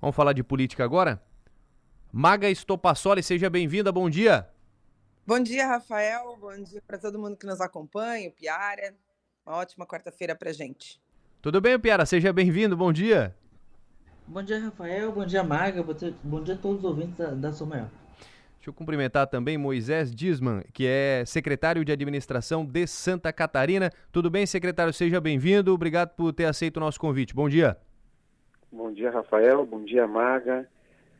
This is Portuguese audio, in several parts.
Vamos falar de política agora? Maga Estopassoli, seja bem-vinda, bom dia. Bom dia, Rafael. Bom dia para todo mundo que nos acompanha, o Piara. Uma ótima quarta-feira para gente. Tudo bem, Piara? Seja bem-vindo, bom dia. Bom dia, Rafael. Bom dia, Maga. Bom dia a todos os ouvintes da, da Maior. Deixa eu cumprimentar também Moisés Disman, que é secretário de administração de Santa Catarina. Tudo bem, secretário? Seja bem-vindo. Obrigado por ter aceito o nosso convite. Bom dia. Bom dia, Rafael. Bom dia, Maga.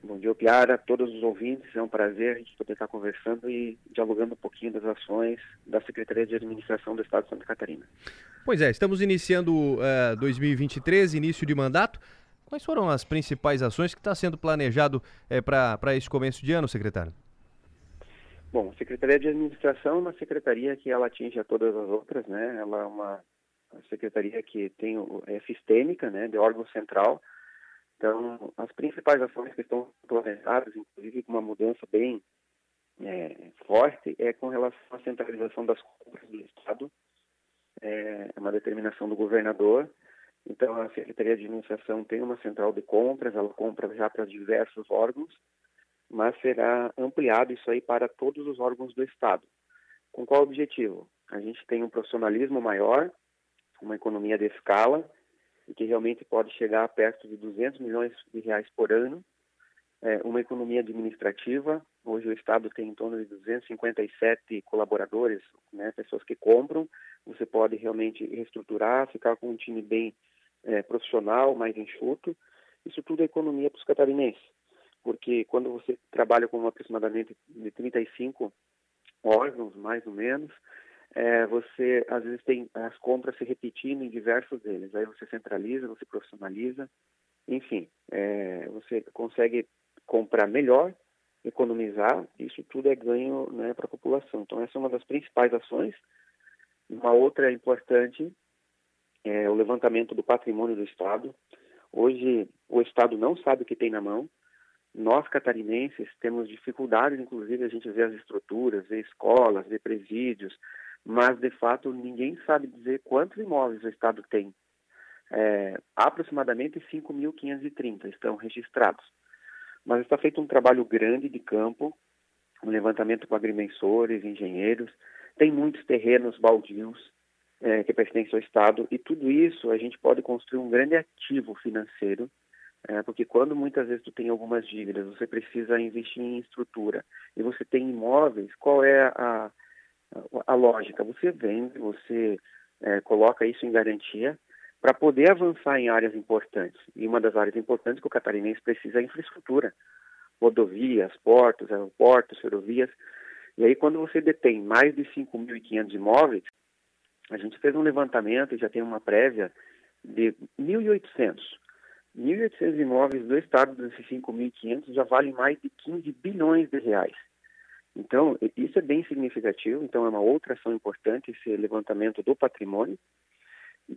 Bom dia, Piara. Todos os ouvintes. É um prazer a gente poder estar conversando e dialogando um pouquinho das ações da Secretaria de Administração do Estado de Santa Catarina. Pois é, estamos iniciando uh, eh, 2023, início de mandato. Quais foram as principais ações que está sendo planejado eh, para esse começo de ano, secretário? Bom, a Secretaria de Administração é uma secretaria que ela atinge a todas as outras, né? Ela é uma secretaria que tem é sistêmica, né, de órgão central. Então, as principais ações que estão planejadas, inclusive com uma mudança bem é, forte, é com relação à centralização das compras do Estado. É, é uma determinação do governador. Então, a Secretaria de Administração tem uma central de compras, ela compra já para diversos órgãos mas será ampliado isso aí para todos os órgãos do Estado. Com qual objetivo? A gente tem um profissionalismo maior, uma economia de escala, e que realmente pode chegar perto de 200 milhões de reais por ano, é, uma economia administrativa. Hoje o Estado tem em torno de 257 colaboradores, né, pessoas que compram. Você pode realmente reestruturar, ficar com um time bem é, profissional, mais enxuto. Isso tudo é economia para os catarinenses porque quando você trabalha com aproximadamente de 35 órgãos, mais ou menos, é, você às vezes tem as compras se repetindo em diversos deles. Aí você centraliza, você profissionaliza, enfim, é, você consegue comprar melhor, economizar. Isso tudo é ganho né, para a população. Então essa é uma das principais ações. Uma outra importante é o levantamento do patrimônio do Estado. Hoje o Estado não sabe o que tem na mão. Nós, catarinenses, temos dificuldades, inclusive, a gente vê as estruturas, vê escolas, vê presídios, mas, de fato, ninguém sabe dizer quantos imóveis o Estado tem. É, aproximadamente 5.530 estão registrados. Mas está feito um trabalho grande de campo, um levantamento com agrimensores, engenheiros, tem muitos terrenos baldios é, que pertencem ao Estado, e tudo isso a gente pode construir um grande ativo financeiro é, porque quando muitas vezes tu tem algumas dívidas, você precisa investir em estrutura e você tem imóveis, qual é a, a, lógica? Você vende, você é, coloca isso em garantia para poder avançar em áreas importantes. E uma das áreas importantes que o catarinense precisa é infraestrutura. Rodovias, portos, aeroportos, ferrovias. E aí, quando você detém mais de 5.500 imóveis, a gente fez um levantamento e já tem uma prévia de 1.800 1.800 imóveis do estado desses 5.500 já valem mais de 15 bilhões de reais. Então, isso é bem significativo, então é uma outra ação importante esse levantamento do patrimônio.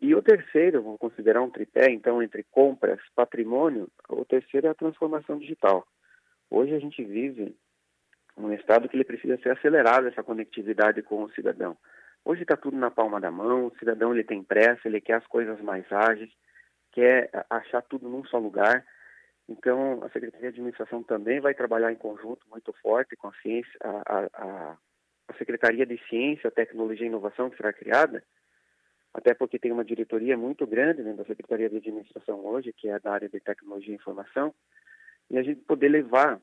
E o terceiro, vou considerar um tripé, então, entre compras, patrimônio, o terceiro é a transformação digital. Hoje a gente vive um estado que ele precisa ser acelerado essa conectividade com o cidadão. Hoje está tudo na palma da mão, o cidadão ele tem pressa, ele quer as coisas mais ágeis, quer achar tudo num só lugar. Então, a Secretaria de Administração também vai trabalhar em conjunto muito forte com a ciência, a, a, a Secretaria de Ciência, Tecnologia e Inovação que será criada, até porque tem uma diretoria muito grande dentro da Secretaria de Administração hoje, que é da área de Tecnologia e Informação, e a gente poder levar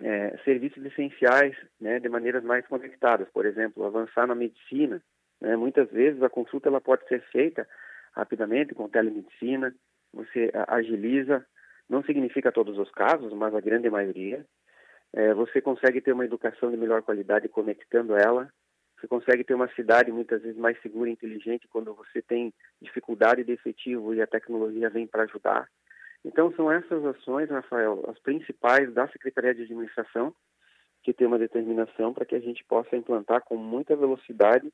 é, serviços essenciais né, de maneiras mais conectadas. Por exemplo, avançar na medicina. Né, muitas vezes a consulta ela pode ser feita rapidamente com telemedicina, você agiliza, não significa todos os casos, mas a grande maioria. É, você consegue ter uma educação de melhor qualidade conectando ela. Você consegue ter uma cidade muitas vezes mais segura e inteligente quando você tem dificuldade de efetivo e a tecnologia vem para ajudar. Então, são essas ações, Rafael, as principais da Secretaria de Administração, que tem uma determinação para que a gente possa implantar com muita velocidade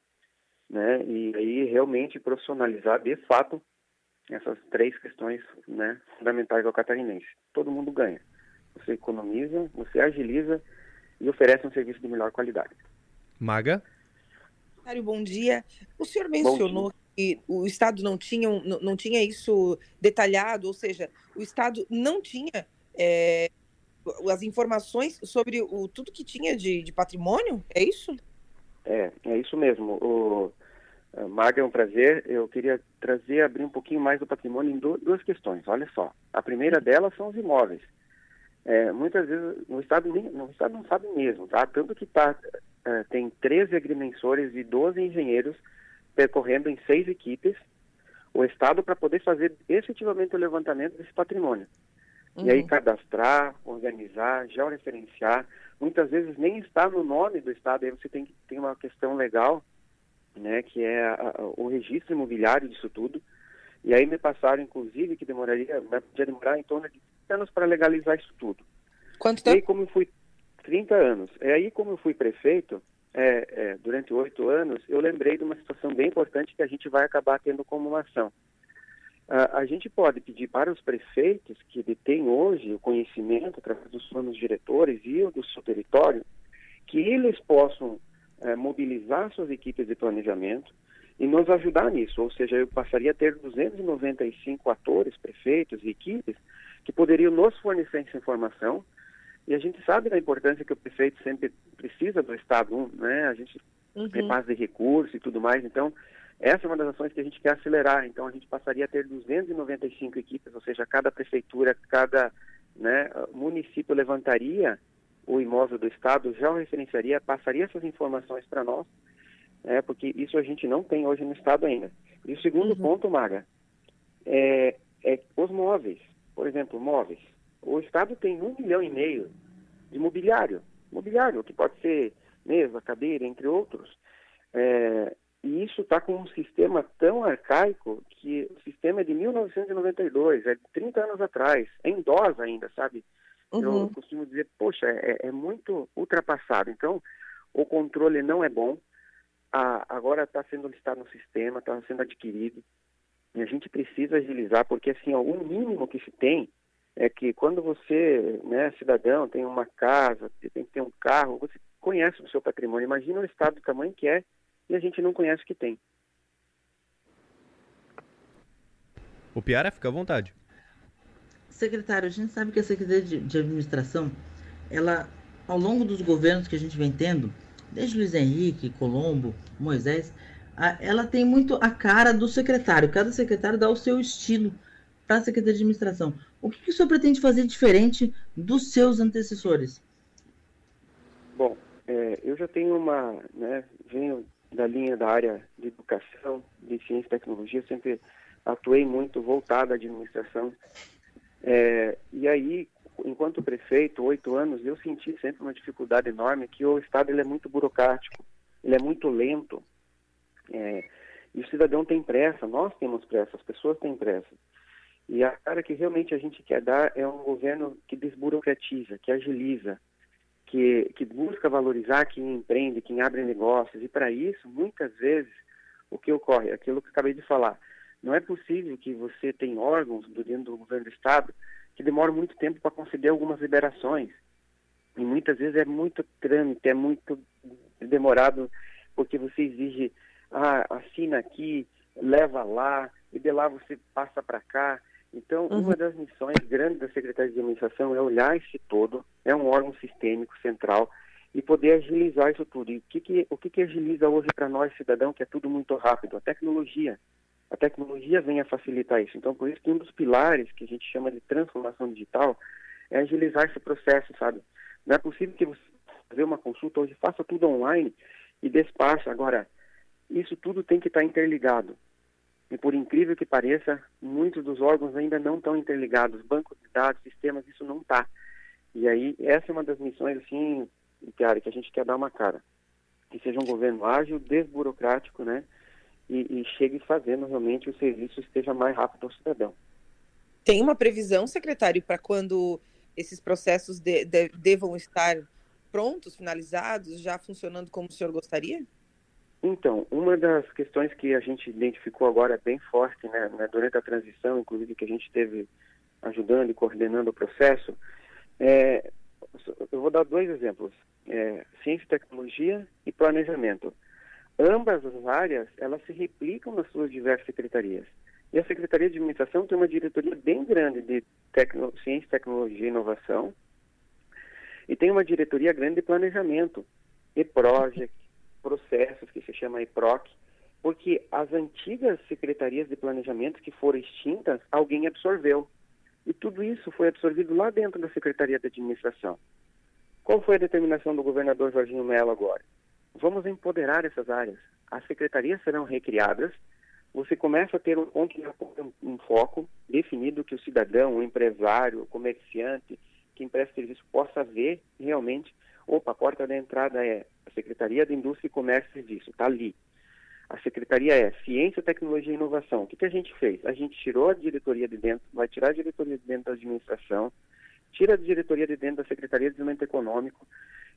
né? E aí realmente profissionalizar de fato essas três questões, né, fundamentais ao catarinense. Todo mundo ganha. Você economiza, você agiliza e oferece um serviço de melhor qualidade. Maga? Mário, bom dia. O senhor mencionou que o Estado não tinha, não, não tinha isso detalhado, ou seja, o Estado não tinha é, as informações sobre o, tudo que tinha de, de patrimônio? É isso? É, é isso mesmo. O, Marga, é um prazer. Eu queria trazer, abrir um pouquinho mais do patrimônio em duas questões. Olha só. A primeira delas são os imóveis. É, muitas vezes no estado, no estado não sabe mesmo, tá? Tanto que tá, é, tem 13 agrimensores e 12 engenheiros percorrendo em seis equipes o estado para poder fazer efetivamente o levantamento desse patrimônio. Uhum. E aí uhum. cadastrar, organizar, georreferenciar. Muitas vezes nem está no nome do estado, aí você tem, tem uma questão legal, né, que é a, a, o registro imobiliário disso tudo. E aí me passaram, inclusive, que demoraria, podia demorar em torno de anos para legalizar isso tudo. Quanto tempo? E aí, como eu fui 30 anos. E aí, como eu fui prefeito, é, é, durante oito anos, eu lembrei de uma situação bem importante que a gente vai acabar tendo como uma ação. Uh, a gente pode pedir para os prefeitos que detêm hoje o conhecimento através dos planos diretores e do seu território, que eles possam uh, mobilizar suas equipes de planejamento e nos ajudar nisso. Ou seja, eu passaria a ter 295 atores, prefeitos e equipes que poderiam nos fornecer essa informação. E a gente sabe da importância que o prefeito sempre precisa do Estado, né? A gente uhum. repasse de recursos e tudo mais. Então, essa é uma das ações que a gente quer acelerar. Então, a gente passaria a ter 295 equipes, ou seja, cada prefeitura, cada né, município levantaria o imóvel do Estado, já o referenciaria, passaria essas informações para nós, né, porque isso a gente não tem hoje no Estado ainda. E o segundo uhum. ponto, Maga, é, é os móveis por exemplo, móveis. O Estado tem um milhão e meio de mobiliário. Mobiliário, que pode ser mesa, cadeira, entre outros. É, e isso está com um sistema tão arcaico que o sistema é de 1992, é de 30 anos atrás, é em DOS ainda, sabe? Uhum. Eu costumo dizer, poxa, é, é, muito ultrapassado. Então, o controle não é bom. A, agora está sendo listado no sistema, está sendo adquirido. E a gente precisa agilizar, porque assim, ó, o mínimo que se tem é que quando você, né, cidadão, tem uma casa, tem que ter um carro, você conhece o seu patrimônio. Imagina o estado do tamanho que é e a gente não conhece o que tem. O Piara, fica à vontade. Secretário, a gente sabe que a Secretaria de, de Administração, ela, ao longo dos governos que a gente vem tendo, desde Luiz Henrique, Colombo, Moisés, ela tem muito a cara do secretário. Cada secretário dá o seu estilo para a Secretaria de Administração. O que, que o senhor pretende fazer diferente dos seus antecessores? Bom, é, eu já tenho uma, né, venho da linha da área de educação, de ciência e tecnologia, sempre atuei muito voltado à administração. É, e aí, enquanto prefeito, oito anos, eu senti sempre uma dificuldade enorme que o Estado ele é muito burocrático, ele é muito lento. É, e o cidadão tem pressa, nós temos pressa, as pessoas têm pressa. E a cara que realmente a gente quer dar é um governo que desburocratiza, que agiliza, que, que busca valorizar quem empreende, quem abre negócios. E para isso, muitas vezes, o que ocorre? Aquilo que acabei de falar. Não é possível que você tenha órgãos do dentro do governo do Estado que demoram muito tempo para conceder algumas liberações. E muitas vezes é muito trâmite, é muito demorado, porque você exige ah, assina aqui, leva lá, e de lá você passa para cá. Então, uhum. uma das missões grandes da Secretaria de Administração é olhar esse todo, é um órgão sistêmico central, e poder agilizar isso tudo. E o que, que, o que, que agiliza hoje para nós, cidadão, que é tudo muito rápido? A tecnologia. A tecnologia vem a facilitar isso. Então, por isso que um dos pilares que a gente chama de transformação digital é agilizar esse processo, sabe? Não é possível que você fazer uma consulta hoje, faça tudo online e despacha. Agora, isso tudo tem que estar interligado. E por incrível que pareça, muitos dos órgãos ainda não estão interligados. Bancos de dados, sistemas, isso não está. E aí, essa é uma das missões, assim, Tiara, que a gente quer dar uma cara. Que seja um governo ágil, desburocrático, né? E, e chegue fazendo realmente o serviço esteja mais rápido ao cidadão. Tem uma previsão, secretário, para quando esses processos de, de, devam estar prontos, finalizados, já funcionando como o senhor gostaria? Então, uma das questões que a gente identificou agora bem forte, né, né, durante a transição, inclusive que a gente esteve ajudando e coordenando o processo, é, eu vou dar dois exemplos: é, ciência e tecnologia e planejamento. Ambas as áreas elas se replicam nas suas diversas secretarias. E a Secretaria de Administração tem uma diretoria bem grande de tecno, Ciência, Tecnologia e Inovação e tem uma diretoria grande de planejamento, e project, processos, que se chama EPROC, porque as antigas secretarias de planejamento que foram extintas, alguém absorveu. E tudo isso foi absorvido lá dentro da Secretaria de Administração. Qual foi a determinação do governador Jorginho Mello agora? Vamos empoderar essas áreas. As secretarias serão recriadas você começa a ter um ponto de um foco definido que o cidadão, o empresário, o comerciante que empresta serviço possa ver realmente, opa, a porta da entrada é a Secretaria de Indústria, Comércio e Serviço, está ali. A secretaria é Ciência, Tecnologia e Inovação. O que, que a gente fez? A gente tirou a diretoria de dentro, vai tirar a diretoria de dentro da administração, tira a diretoria de dentro da Secretaria de Desenvolvimento Econômico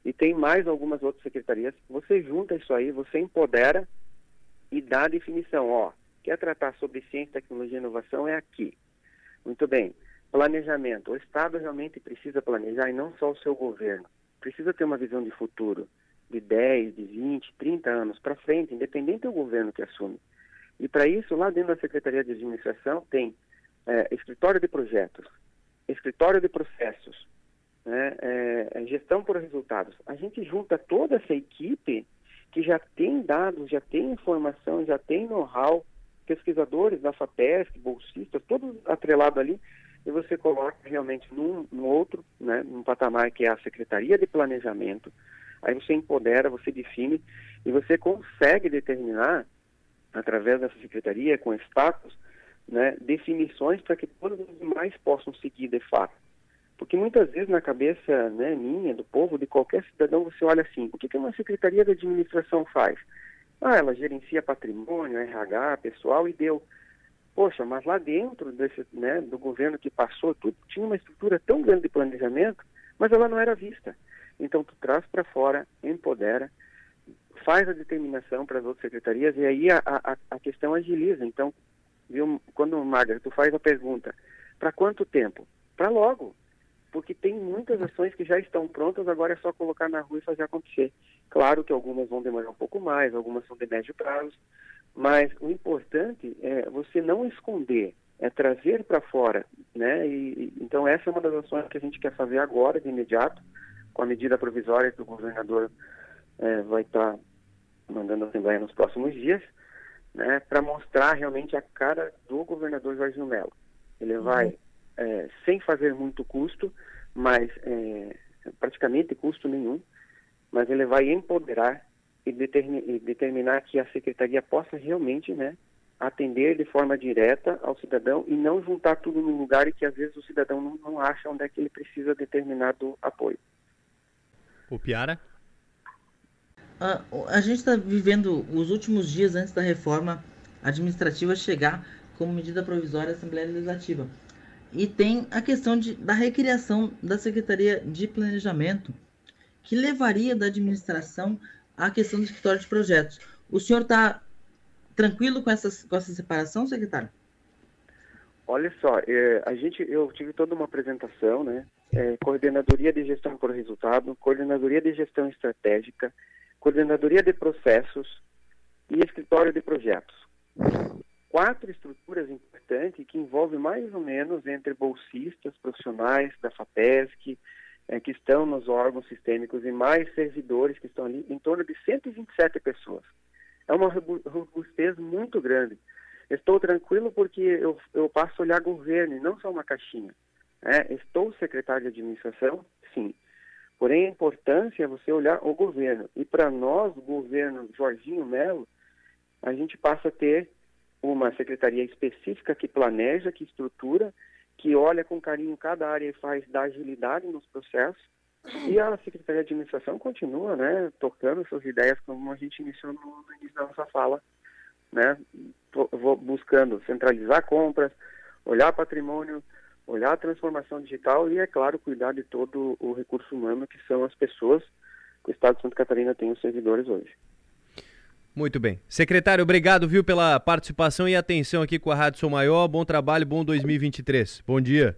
e tem mais algumas outras secretarias. Você junta isso aí, você empodera e dá a definição, ó, quer tratar sobre ciência, tecnologia e inovação é aqui. Muito bem. Planejamento. O Estado realmente precisa planejar e não só o seu governo. Precisa ter uma visão de futuro, de 10, de 20, 30 anos para frente, independente do governo que assume. E para isso, lá dentro da Secretaria de Administração, tem é, escritório de projetos, escritório de processos, né, é, é gestão por resultados. A gente junta toda essa equipe que já tem dados, já tem informação, já tem know-how, pesquisadores da FAPESC, bolsistas, todos atrelados ali, e você coloca realmente num, num outro, né, num patamar que é a Secretaria de Planejamento, aí você empodera, você define, e você consegue determinar, através dessa secretaria, com status, né, definições para que todos os demais possam seguir de fato. Porque muitas vezes na cabeça né, minha, do povo, de qualquer cidadão, você olha assim, o que, que uma secretaria de administração faz? Ah, ela gerencia patrimônio, RH, pessoal e deu. Poxa, mas lá dentro desse, né, do governo que passou, tudo tinha uma estrutura tão grande de planejamento, mas ela não era vista. Então tu traz para fora, empodera, faz a determinação para as outras secretarias e aí a, a, a questão agiliza. Então, viu, quando, Magra, tu faz a pergunta, para quanto tempo? Para logo porque tem muitas ações que já estão prontas, agora é só colocar na rua e fazer acontecer. Claro que algumas vão demorar um pouco mais, algumas são de médio prazo, mas o importante é você não esconder, é trazer para fora, né? E, então essa é uma das ações que a gente quer fazer agora, de imediato, com a medida provisória que o governador é, vai estar tá mandando a Assembleia nos próximos dias, né? Para mostrar realmente a cara do governador Jorge Melo. Ele vai uhum é, sem fazer muito custo, mas é, praticamente custo nenhum, mas ele vai empoderar e, e, determinar que a secretaria possa realmente né, atender de forma direta ao cidadão e não juntar tudo num lugar e que às vezes o cidadão não, não acha onde é que ele precisa de determinado apoio. O Piara? A gente está vivendo os últimos dias antes da reforma administrativa chegar como medida provisória à Assembleia Legislativa. E tem a questão de, da recriação da Secretaria de Planejamento, que levaria da administração à questão do escritório de projetos. O senhor está tranquilo com, essas, com essa separação, secretário? Olha só, é, a gente, eu tive toda uma apresentação, né? É, coordenadoria de gestão por resultado, coordenadoria de gestão estratégica, coordenadoria de processos e escritório de projetos quatro estruturas importantes que envolvem mais ou menos entre bolsistas, profissionais da FAPESC, é, que estão nos órgãos sistêmicos e mais servidores que estão ali, em torno de 127 pessoas. É uma robustez muito grande. Estou tranquilo porque eu, eu passo a olhar governo e não só uma caixinha. É, estou secretário de administração, sim. Porém, a importância é você olhar o governo. E para nós, o governo Jorginho Melo, a gente passa a ter uma secretaria específica que planeja, que estrutura, que olha com carinho cada área e faz da agilidade nos processos. E a Secretaria de Administração continua, né, tocando suas ideias como a gente iniciou no, início da nossa fala, né, buscando centralizar compras, olhar patrimônio, olhar a transformação digital e, é claro, cuidar de todo o recurso humano que são as pessoas que o Estado de Santa Catarina tem os servidores hoje. Muito bem. Secretário, obrigado, viu, pela participação e atenção aqui com a Rádio Sou Maior. Bom trabalho, bom 2023. Bom dia.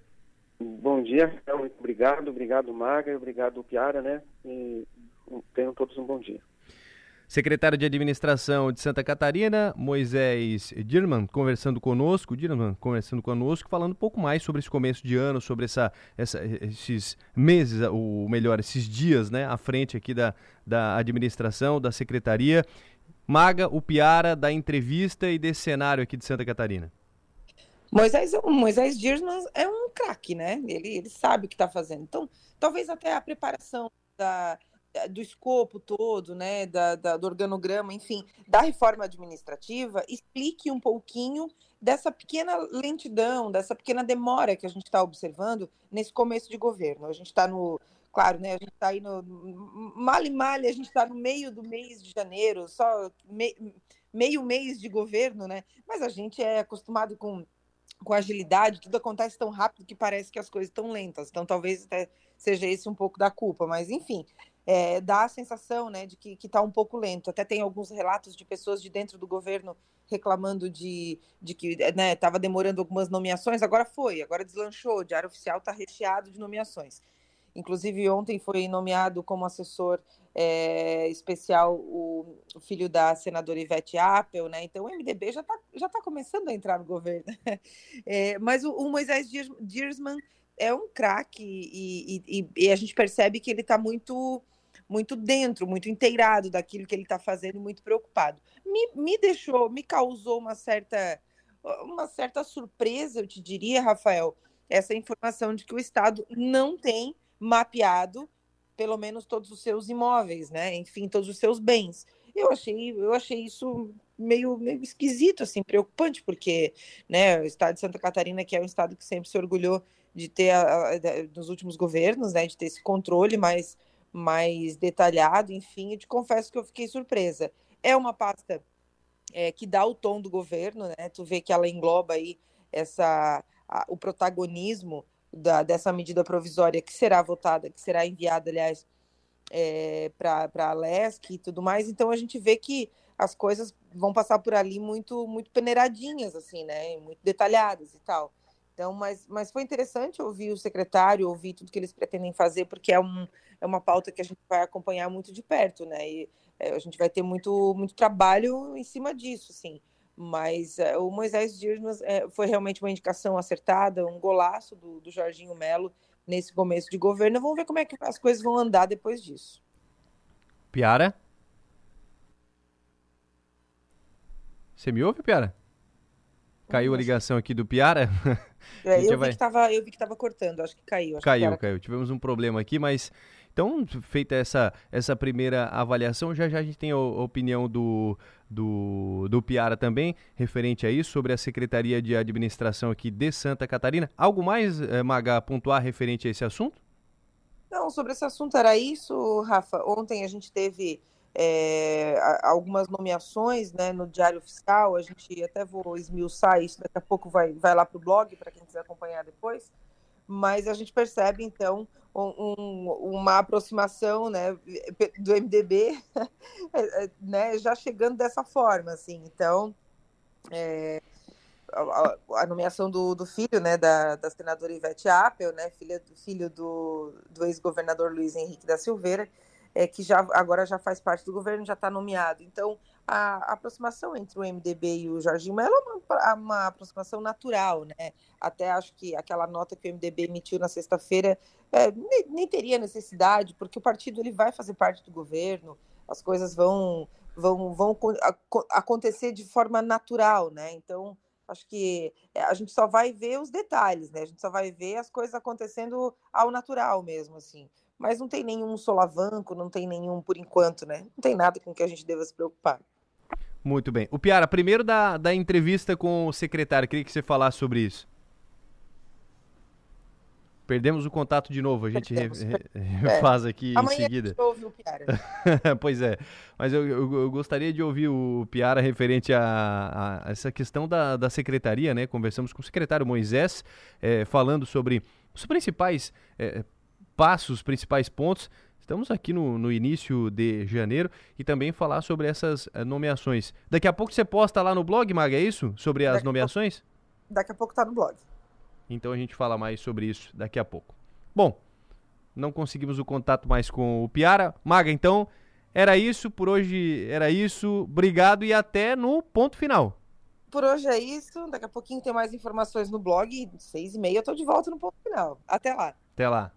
Bom dia, muito obrigado. Obrigado, Maga, obrigado, Piara, né? E tenham todos um bom dia. Secretário de Administração de Santa Catarina, Moisés Dirman, conversando conosco, Dirman conversando conosco, falando um pouco mais sobre esse começo de ano, sobre essa, essa, esses meses, ou melhor, esses dias, né, à frente aqui da, da administração, da secretaria. Maga, o Piara da entrevista e desse cenário aqui de Santa Catarina. Moisés, Moisés Dirman é um craque, né? Ele, ele sabe o que está fazendo. Então, talvez até a preparação da, do escopo todo, né, da, da, do organograma, enfim, da reforma administrativa, explique um pouquinho dessa pequena lentidão, dessa pequena demora que a gente está observando nesse começo de governo. A gente está no, claro, né, a gente está aí no, mal e mal, a gente está no meio do mês de janeiro, só me, meio mês de governo, né, mas a gente é acostumado com com agilidade, tudo acontece tão rápido que parece que as coisas estão lentas. Então, talvez até seja esse um pouco da culpa. Mas, enfim, é, dá a sensação né, de que está um pouco lento. Até tem alguns relatos de pessoas de dentro do governo reclamando de, de que estava né, demorando algumas nomeações, agora foi, agora deslanchou, o Diário Oficial está recheado de nomeações. Inclusive, ontem foi nomeado como assessor é, especial o, o, filho da senadora Ivete Appel, né? Então o MDB já está já tá começando a entrar no governo. É, mas o, o Moisés Diersman é um craque e, e, e, a gente percebe que ele está muito muito dentro, muito inteirado daquilo que ele está fazendo, muito preocupado. Me, me deixou, me causou uma certa, uma certa surpresa, eu te diria, Rafael, essa informação de que o Estado não tem mapeado pelo menos todos os seus imóveis, né? Enfim, todos os seus bens. Eu achei, eu achei isso meio, meio esquisito, assim, preocupante, porque né, o estado de Santa Catarina, que é um estado que sempre se orgulhou de ter, a, a, nos últimos governos, né, de ter esse controle mais mais detalhado, enfim, eu te confesso que eu fiquei surpresa. É uma pasta é, que dá o tom do governo, né? Tu vê que ela engloba aí essa, a, o protagonismo da, dessa medida provisória que será votada, que será enviada, aliás, é, para a LESC e tudo mais. Então a gente vê que as coisas vão passar por ali muito muito peneiradinhas, assim, né? Muito detalhadas e tal. Então, mas, mas foi interessante ouvir o secretário, ouvir tudo que eles pretendem fazer, porque é, um, é uma pauta que a gente vai acompanhar muito de perto, né? E é, a gente vai ter muito, muito trabalho em cima disso, assim. Mas é, o Moisés Dias é, foi realmente uma indicação acertada, um golaço do, do Jorginho Melo nesse começo de governo. Vamos ver como é que as coisas vão andar depois disso. Piara? Você me ouve, Piara? Caiu a ligação aqui do Piara. É, eu, vi vai... que tava, eu vi que estava cortando, acho que caiu. Acho caiu, que caiu. Tivemos um problema aqui, mas então, feita essa, essa primeira avaliação, já já a gente tem a opinião do, do, do Piara também, referente a isso, sobre a Secretaria de Administração aqui de Santa Catarina. Algo mais, eh, Maga, a pontuar referente a esse assunto? Não, sobre esse assunto era isso, Rafa. Ontem a gente teve é, algumas nomeações né, no Diário Oficial, a gente até vou esmiuçar isso, daqui a pouco vai, vai lá para o blog, para quem quiser acompanhar depois, mas a gente percebe, então, um, uma aproximação né, do MDB é, é, né, já chegando dessa forma, assim, então... É, a, a, nomeação do, do filho, né, da, da senadora Ivete Appel, né, filha, filho do, do ex-governador Luiz Henrique da Silveira, é, que já agora já faz parte do governo, já está nomeado. Então, a, aproximação entre o MDB e o Jorginho Mello é uma, uma, aproximação natural, né? Até acho que aquela nota que o MDB emitiu na sexta-feira é, nem, nem, teria necessidade, porque o partido ele vai fazer parte do governo, as coisas vão vão, vão acontecer de forma natural, né? Então, acho que é, a gente só vai ver os detalhes, né? A gente só vai ver as coisas acontecendo ao natural mesmo, assim mas não tem nenhum solavanco, não tem nenhum por enquanto, né? Não tem nada com que a gente deva se preocupar. Muito bem. O Piara, primeiro da, da entrevista com o secretário, queria que você falasse sobre isso. Perdemos o contato de novo, a gente Perdemos, re, re, faz aqui Amanhã em seguida. A gente ouve o Piara. pois é, mas eu, eu, eu, gostaria de ouvir o Piara referente a, a, essa questão da, da secretaria, né? Conversamos com o secretário Moisés, é, falando sobre os principais é, passos, os principais pontos. Estamos aqui no, no início de janeiro e também falar sobre essas uh, nomeações. Daqui a pouco você posta lá no blog, Maga, é isso? Sobre as daqui nomeações? A pouco, daqui a pouco tá no blog. Então a gente fala mais sobre isso daqui a pouco. Bom, não conseguimos o contato mais com o Piara. Maga, então, Era isso, por hoje era isso. Obrigado e até no ponto final. Por hoje é isso. Daqui a pouquinho tem mais informações no blog. Seis e meia eu tô de volta no ponto final. Até lá. Até lá.